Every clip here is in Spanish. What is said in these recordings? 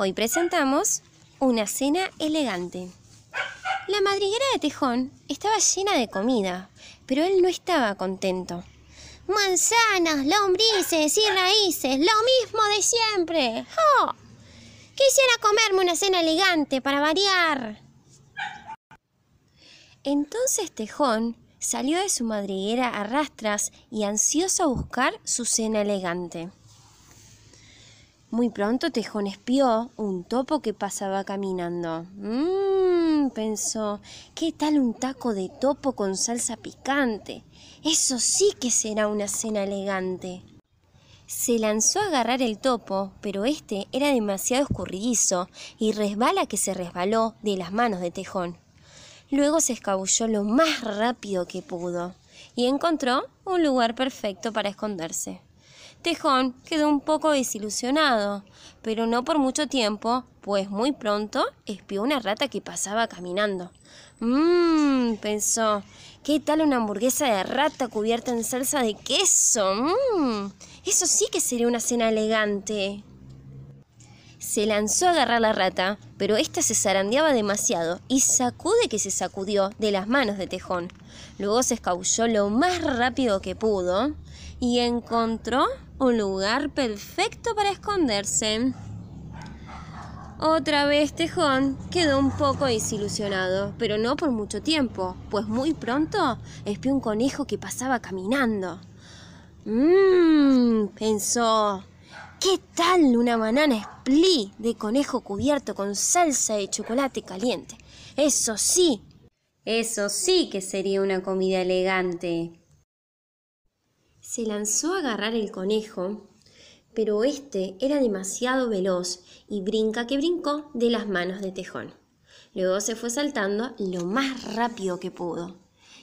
Hoy presentamos una cena elegante. La madriguera de Tejón estaba llena de comida, pero él no estaba contento. Manzanas, lombrices y raíces, lo mismo de siempre. ¡Oh! Quisiera comerme una cena elegante para variar. Entonces Tejón salió de su madriguera a rastras y ansioso a buscar su cena elegante. Muy pronto Tejón espió un topo que pasaba caminando. Mmm, pensó, ¿qué tal un taco de topo con salsa picante? Eso sí que será una cena elegante. Se lanzó a agarrar el topo, pero este era demasiado escurridizo y resbala que se resbaló de las manos de Tejón. Luego se escabulló lo más rápido que pudo y encontró un lugar perfecto para esconderse. Tejón quedó un poco desilusionado, pero no por mucho tiempo, pues muy pronto espió una rata que pasaba caminando. Mmm, pensó, ¿qué tal una hamburguesa de rata cubierta en salsa de queso? Mmm, eso sí que sería una cena elegante. Se lanzó a agarrar la rata, pero ésta se zarandeaba demasiado y sacude que se sacudió de las manos de Tejón. Luego se escabulló lo más rápido que pudo y encontró un lugar perfecto para esconderse. Otra vez Tejón quedó un poco desilusionado, pero no por mucho tiempo, pues muy pronto espió un conejo que pasaba caminando. Mmm, pensó, ¿qué tal una banana split de conejo cubierto con salsa de chocolate caliente? Eso sí, eso sí que sería una comida elegante. Se lanzó a agarrar el conejo, pero este era demasiado veloz y brinca que brincó de las manos de Tejón. Luego se fue saltando lo más rápido que pudo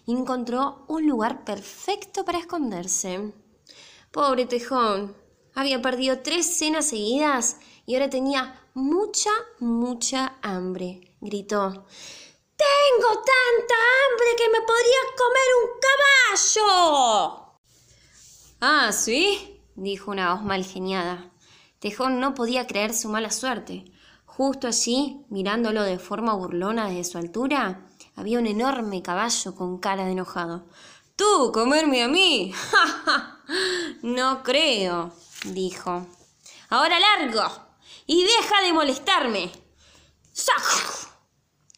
y encontró un lugar perfecto para esconderse. Pobre Tejón, había perdido tres cenas seguidas y ahora tenía mucha, mucha hambre. Gritó, Tengo tanta hambre que me podría comer un caballo. Ah, ¿sí? dijo una voz mal geniada. Tejón no podía creer su mala suerte. Justo allí, mirándolo de forma burlona desde su altura, había un enorme caballo con cara de enojado. ¿Tú comerme a mí? no creo, dijo. Ahora largo y deja de molestarme.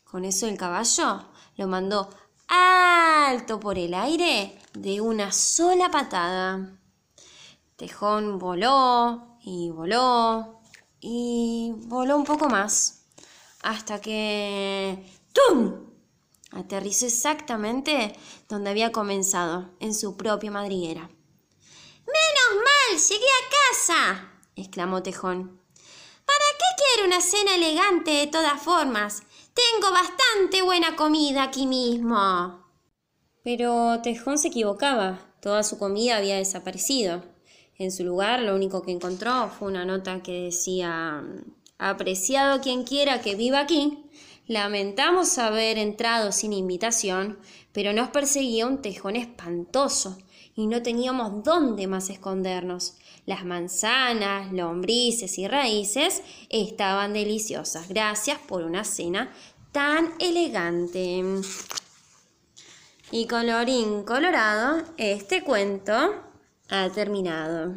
Con eso el caballo lo mandó alto por el aire de una sola patada. Tejón voló y voló y voló un poco más hasta que ¡tum! aterrizó exactamente donde había comenzado, en su propia madriguera. ¡Llegué a casa! exclamó Tejón. ¿Para qué quiero una cena elegante de todas formas? Tengo bastante buena comida aquí mismo. Pero Tejón se equivocaba. Toda su comida había desaparecido. En su lugar, lo único que encontró fue una nota que decía, apreciado quien quiera que viva aquí, lamentamos haber entrado sin invitación, pero nos perseguía un tejón espantoso y no teníamos dónde más escondernos. Las manzanas, lombrices y raíces estaban deliciosas. Gracias por una cena tan elegante. Y colorín colorado, este cuento ha terminado.